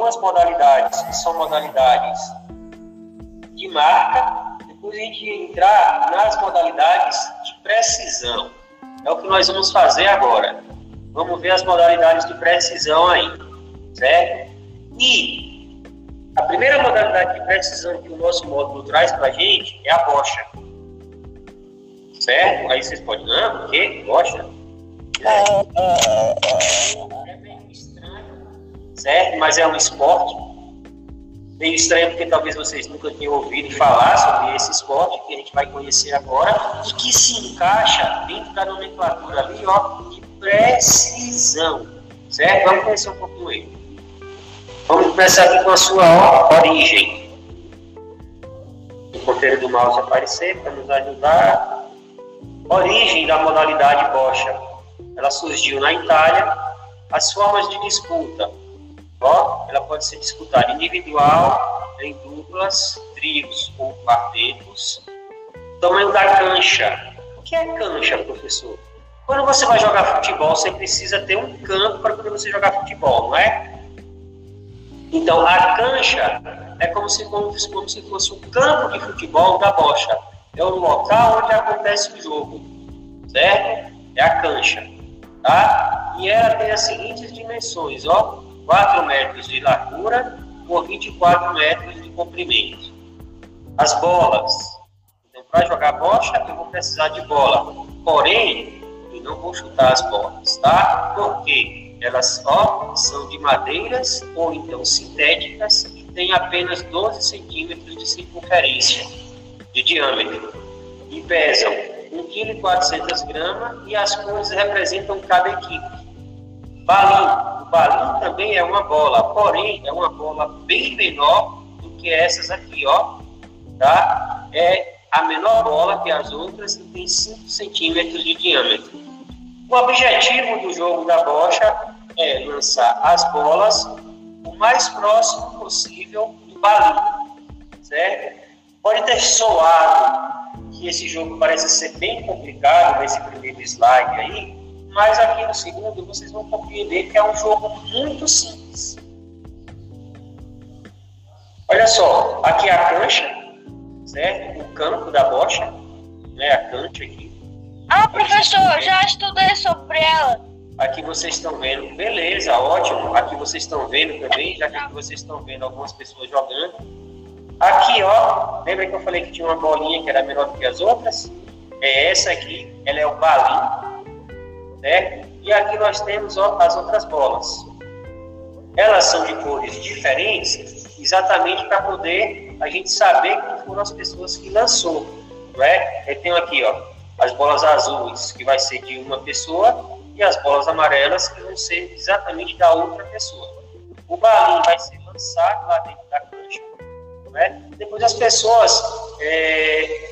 algumas modalidades que são modalidades de marca, depois a gente entrar nas modalidades de precisão. É o que nós vamos fazer agora. Vamos ver as modalidades de precisão aí, certo? E a primeira modalidade de precisão que o nosso módulo traz para a gente é a bocha. Certo? Aí vocês podem, não, o quê? Bocha? É meio estranho, certo? Mas é um esporte. Meio estranho porque talvez vocês nunca tenham ouvido falar sobre esse esporte que a gente vai conhecer agora e que se encaixa dentro da nomenclatura ali, ó, de precisão, certo? Vamos conhecer um pouquinho ele. Vamos começar aqui com a sua origem. O ponteiro do mouse aparecer para nos ajudar. Origem da modalidade bocha ela surgiu na Itália. As formas de disputa, ó, ela pode ser disputada individual, em duplas, trios ou quartetos. Tamanho da cancha. O que é cancha, professor? Quando você vai jogar futebol, você precisa ter um campo para poder você jogar futebol, não é? Então, a cancha é como se, como, como se fosse um campo de futebol da bocha. É o local onde acontece o jogo, certo? É a cancha tá? E ela tem as seguintes dimensões, ó, 4 metros de largura por 24 metros de comprimento. As bolas, então para jogar bocha eu vou precisar de bola, porém eu não vou chutar as bolas, tá? Porque elas ó, são de madeiras ou então sintéticas e têm apenas 12 centímetros de circunferência, de diâmetro, e pesam 1,4 kg e as cores representam cada equipe. Balim. O balim também é uma bola, porém é uma bola bem menor do que essas aqui, ó. Tá? É a menor bola que as outras e tem 5 centímetros de diâmetro. O objetivo do jogo da bocha é lançar as bolas o mais próximo possível do balim, certo? Pode ter soado que esse jogo parece ser bem complicado nesse primeiro slide aí, mas aqui no segundo vocês vão compreender que é um jogo muito simples. Olha só, aqui é a cancha, certo? O campo da bocha, né? A cancha aqui. Ah, professor, já estudei sobre ela. Aqui vocês estão vendo, beleza, ótimo. Aqui vocês estão vendo também, já que vocês estão vendo algumas pessoas jogando. Aqui, ó, lembra que eu falei que tinha uma bolinha que era menor do que as outras? É essa aqui, ela é o balim, certo? E aqui nós temos as outras bolas. Elas são de cores diferentes, exatamente para poder a gente saber quem foram as pessoas que lançou, não é? Eu tenho aqui, ó, as bolas azuis, que vai ser de uma pessoa, e as bolas amarelas, que vão ser exatamente da outra pessoa. O balim vai ser lançado lá dentro da né? Depois as pessoas, é,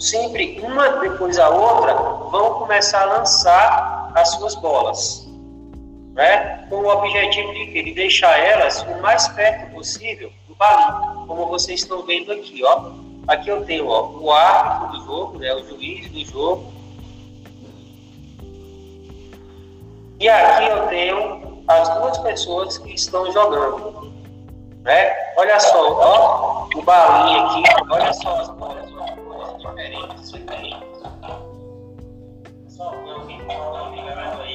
sempre uma depois a outra, vão começar a lançar as suas bolas, né? com o objetivo de, de deixar elas o mais perto possível do balinho, como vocês estão vendo aqui. Ó. Aqui eu tenho ó, o árbitro do jogo, né? o juiz do jogo, e aqui eu tenho as duas pessoas que estão jogando. Né? Olha só, ó, o balinho aqui, olha só as bolas, ó, diferentes, diferentes. Só que alguém fala